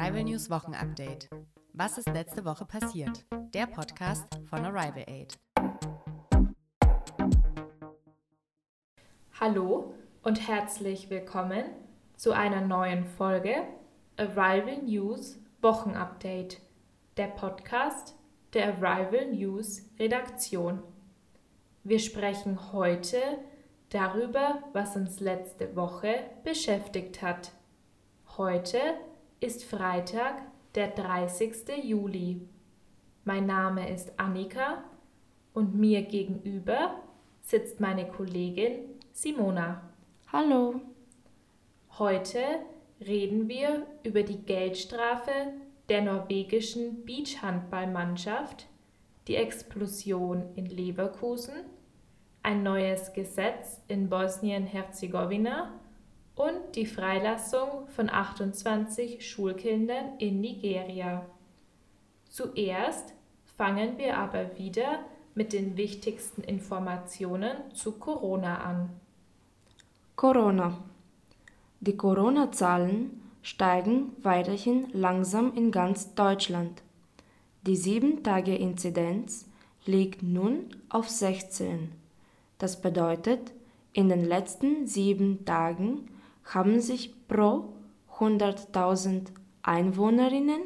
Arrival News Wochenupdate. Was ist letzte Woche passiert? Der Podcast von Arrival Aid. Hallo und herzlich willkommen zu einer neuen Folge Arrival News Wochenupdate, der Podcast der Arrival News Redaktion. Wir sprechen heute darüber, was uns letzte Woche beschäftigt hat. Heute ist Freitag, der 30. Juli. Mein Name ist Annika und mir gegenüber sitzt meine Kollegin Simona. Hallo. Heute reden wir über die Geldstrafe der norwegischen Beachhandballmannschaft, die Explosion in Leverkusen, ein neues Gesetz in Bosnien-Herzegowina und die Freilassung von 28 Schulkindern in Nigeria. Zuerst fangen wir aber wieder mit den wichtigsten Informationen zu Corona an. Corona. Die Corona-Zahlen steigen weiterhin langsam in ganz Deutschland. Die 7-Tage-Inzidenz liegt nun auf 16. Das bedeutet, in den letzten sieben Tagen haben sich pro 100.000 Einwohnerinnen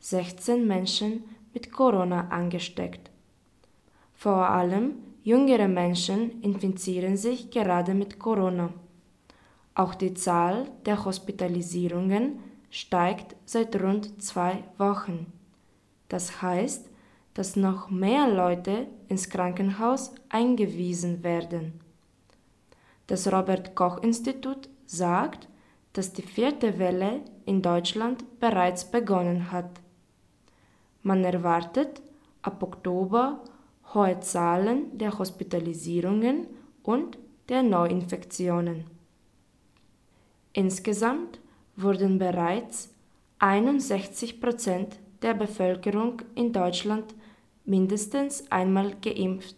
16 Menschen mit Corona angesteckt. Vor allem jüngere Menschen infizieren sich gerade mit Corona. Auch die Zahl der Hospitalisierungen steigt seit rund zwei Wochen. Das heißt, dass noch mehr Leute ins Krankenhaus eingewiesen werden. Das Robert Koch Institut sagt, dass die vierte Welle in Deutschland bereits begonnen hat. Man erwartet ab Oktober hohe Zahlen der Hospitalisierungen und der Neuinfektionen. Insgesamt wurden bereits 61 Prozent der Bevölkerung in Deutschland mindestens einmal geimpft.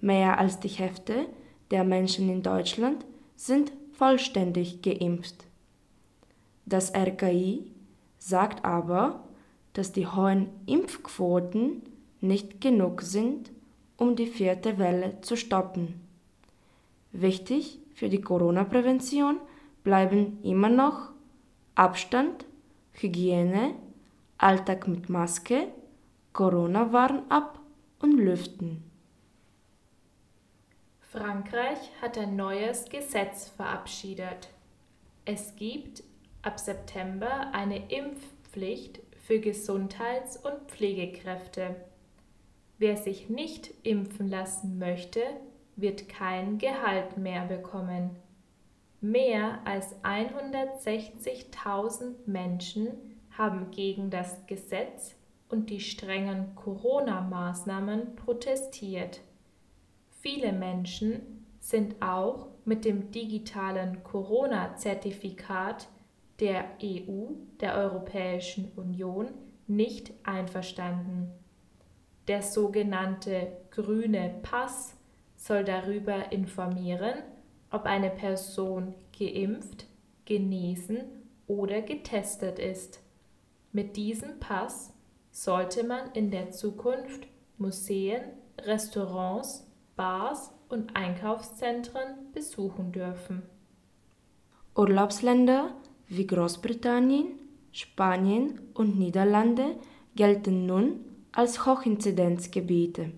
Mehr als die Hälfte der Menschen in Deutschland sind vollständig geimpft. Das RKI sagt aber, dass die hohen Impfquoten nicht genug sind, um die vierte Welle zu stoppen. Wichtig für die Corona-Prävention bleiben immer noch Abstand, Hygiene, Alltag mit Maske, Corona-Warn-App und Lüften. Frankreich hat ein neues Gesetz verabschiedet. Es gibt ab September eine Impfpflicht für Gesundheits- und Pflegekräfte. Wer sich nicht impfen lassen möchte, wird kein Gehalt mehr bekommen. Mehr als 160.000 Menschen haben gegen das Gesetz und die strengen Corona-Maßnahmen protestiert. Viele Menschen sind auch mit dem digitalen Corona-Zertifikat der EU, der Europäischen Union, nicht einverstanden. Der sogenannte grüne Pass soll darüber informieren, ob eine Person geimpft, genesen oder getestet ist. Mit diesem Pass sollte man in der Zukunft Museen, Restaurants, Bars und Einkaufszentren besuchen dürfen. Urlaubsländer wie Großbritannien, Spanien und Niederlande gelten nun als Hochinzidenzgebiete.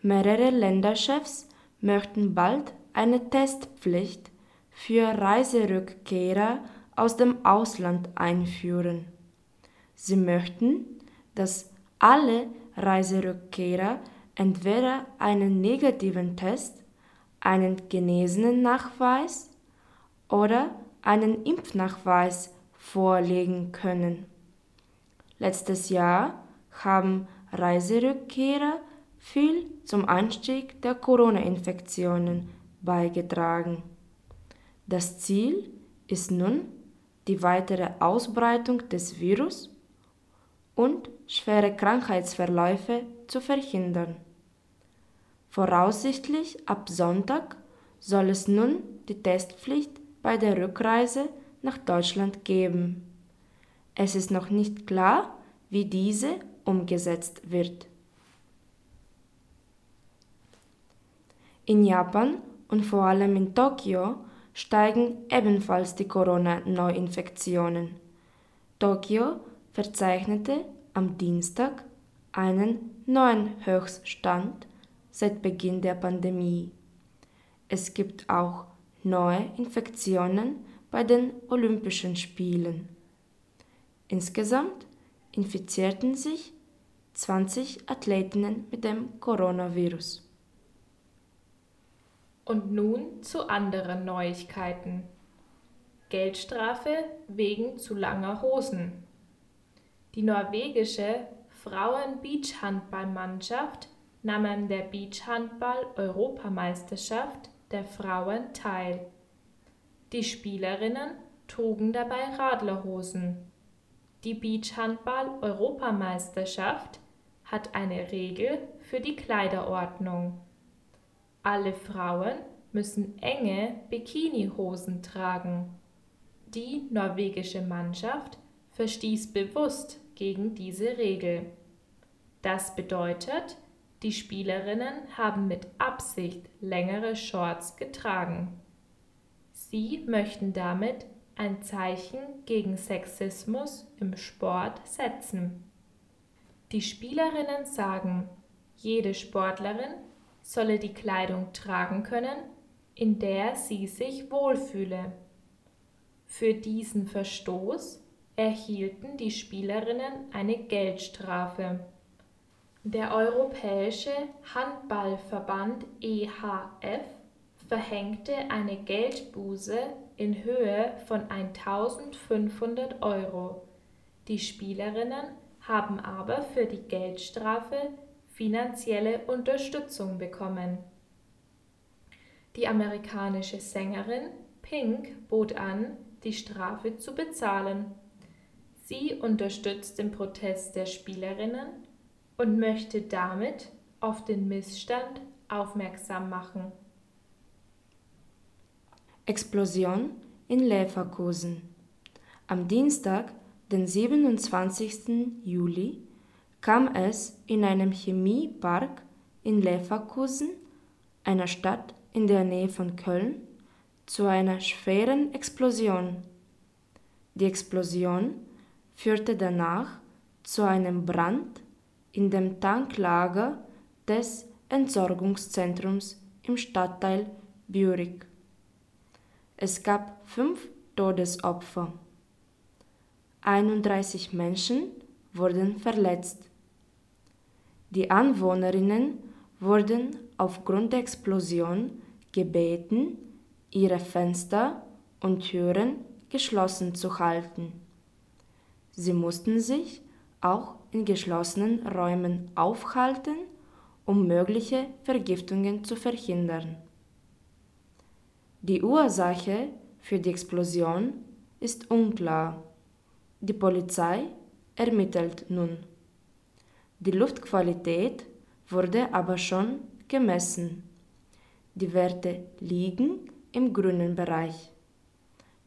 Mehrere Länderchefs möchten bald eine Testpflicht für Reiserückkehrer aus dem Ausland einführen. Sie möchten, dass alle Reiserückkehrer entweder einen negativen Test, einen genesenen Nachweis oder einen Impfnachweis vorlegen können. Letztes Jahr haben Reiserückkehrer viel zum Anstieg der Corona-Infektionen beigetragen. Das Ziel ist nun die weitere Ausbreitung des Virus und schwere Krankheitsverläufe zu verhindern. Voraussichtlich ab Sonntag soll es nun die Testpflicht bei der Rückreise nach Deutschland geben. Es ist noch nicht klar, wie diese umgesetzt wird. In Japan und vor allem in Tokio steigen ebenfalls die Corona-Neuinfektionen. Tokio verzeichnete am Dienstag einen neuen Höchststand seit Beginn der Pandemie. Es gibt auch neue Infektionen bei den Olympischen Spielen. Insgesamt infizierten sich 20 Athletinnen mit dem Coronavirus. Und nun zu anderen Neuigkeiten. Geldstrafe wegen zu langer Hosen. Die norwegische Frauen-Beachhandballmannschaft nahm an der Beachhandball-Europameisterschaft der Frauen teil. Die Spielerinnen trugen dabei Radlerhosen. Die Beachhandball-Europameisterschaft hat eine Regel für die Kleiderordnung. Alle Frauen müssen enge Bikinihosen tragen. Die norwegische Mannschaft verstieß bewusst gegen diese Regel. Das bedeutet, die Spielerinnen haben mit Absicht längere Shorts getragen. Sie möchten damit ein Zeichen gegen Sexismus im Sport setzen. Die Spielerinnen sagen, jede Sportlerin solle die Kleidung tragen können, in der sie sich wohlfühle. Für diesen Verstoß erhielten die Spielerinnen eine Geldstrafe. Der Europäische Handballverband EHF verhängte eine Geldbuße in Höhe von 1500 Euro. Die Spielerinnen haben aber für die Geldstrafe finanzielle Unterstützung bekommen. Die amerikanische Sängerin Pink bot an, die Strafe zu bezahlen. Sie unterstützt den Protest der Spielerinnen und möchte damit auf den Missstand aufmerksam machen. Explosion in Leverkusen. Am Dienstag, den 27. Juli, kam es in einem Chemiepark in Leverkusen, einer Stadt in der Nähe von Köln, zu einer schweren Explosion. Die Explosion führte danach zu einem Brand in dem Tanklager des Entsorgungszentrums im Stadtteil Bürich. Es gab fünf Todesopfer. 31 Menschen wurden verletzt. Die Anwohnerinnen wurden aufgrund der Explosion gebeten, ihre Fenster und Türen geschlossen zu halten. Sie mussten sich auch in geschlossenen Räumen aufhalten, um mögliche Vergiftungen zu verhindern. Die Ursache für die Explosion ist unklar. Die Polizei ermittelt nun. Die Luftqualität wurde aber schon gemessen. Die Werte liegen im grünen Bereich.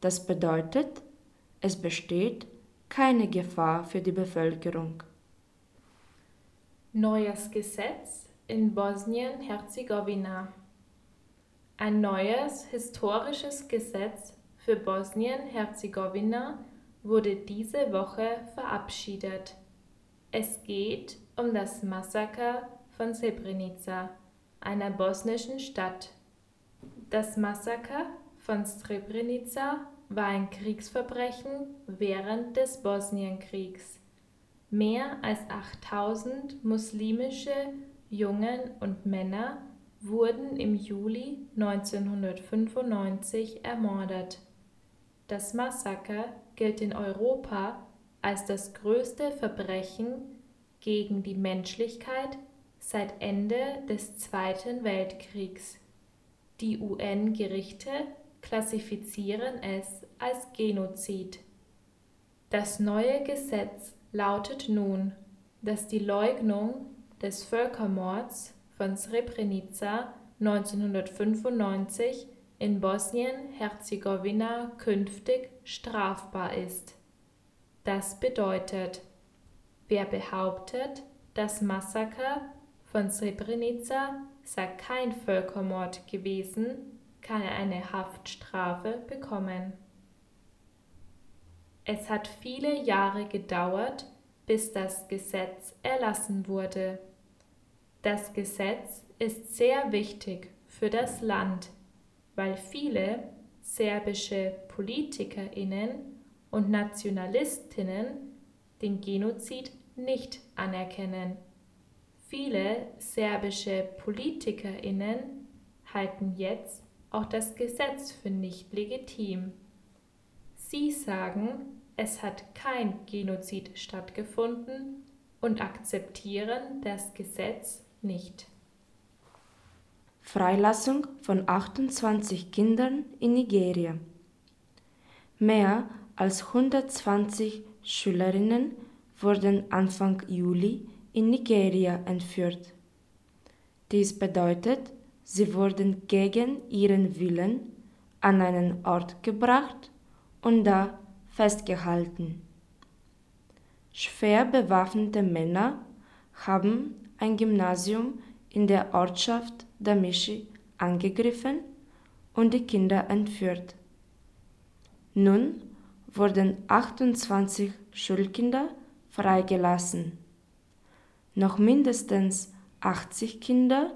Das bedeutet, es besteht keine Gefahr für die Bevölkerung. Neues Gesetz in Bosnien-Herzegowina. Ein neues historisches Gesetz für Bosnien-Herzegowina wurde diese Woche verabschiedet. Es geht um das Massaker von Srebrenica, einer bosnischen Stadt. Das Massaker von Srebrenica war ein Kriegsverbrechen während des Bosnienkriegs. Mehr als 8000 muslimische Jungen und Männer wurden im Juli 1995 ermordet. Das Massaker gilt in Europa als das größte Verbrechen gegen die Menschlichkeit seit Ende des Zweiten Weltkriegs. Die UN-Gerichte klassifizieren es als Genozid. Das neue Gesetz lautet nun, dass die Leugnung des Völkermords von Srebrenica 1995 in Bosnien-Herzegowina künftig strafbar ist. das bedeutet. Wer behauptet, das Massaker von Srebrenica sei kein Völkermord gewesen, kann eine Haftstrafe bekommen. Es hat viele Jahre gedauert, bis das Gesetz erlassen wurde. Das Gesetz ist sehr wichtig für das Land, weil viele serbische Politikerinnen und Nationalistinnen den Genozid nicht anerkennen. Viele serbische Politikerinnen halten jetzt auch das Gesetz für nicht legitim. Sie sagen, es hat kein Genozid stattgefunden und akzeptieren das Gesetz nicht. Freilassung von 28 Kindern in Nigeria. Mehr als 120 Schülerinnen wurden Anfang Juli in Nigeria entführt. Dies bedeutet, sie wurden gegen ihren Willen an einen Ort gebracht und da festgehalten. Schwer bewaffnete Männer haben ein Gymnasium in der Ortschaft Damishi angegriffen und die Kinder entführt. Nun wurden 28 Schulkinder freigelassen. Noch mindestens 80 Kinder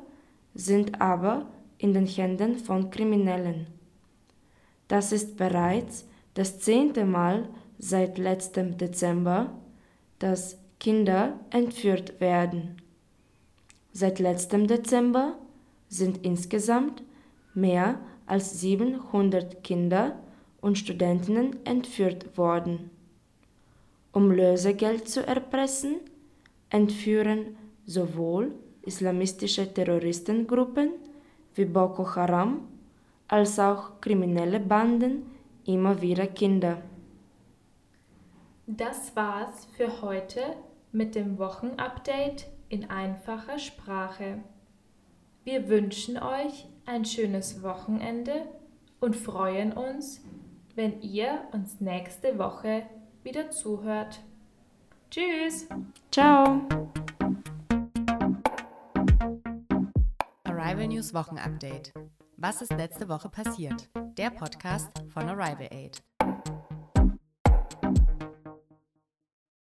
sind aber in den Händen von Kriminellen. Das ist bereits das zehnte Mal seit letztem Dezember, dass Kinder entführt werden. Seit letztem Dezember sind insgesamt mehr als 700 Kinder und Studentinnen entführt worden. Um Lösegeld zu erpressen, entführen sowohl islamistische Terroristengruppen wie Boko Haram als auch kriminelle Banden immer wieder Kinder. Das war's für heute mit dem Wochenupdate in einfacher Sprache. Wir wünschen euch ein schönes Wochenende und freuen uns, wenn ihr uns nächste Woche wieder zuhört. Tschüss. Ciao. Arrival News Wochenupdate. Was ist letzte Woche passiert? Der Podcast von Arrival Aid.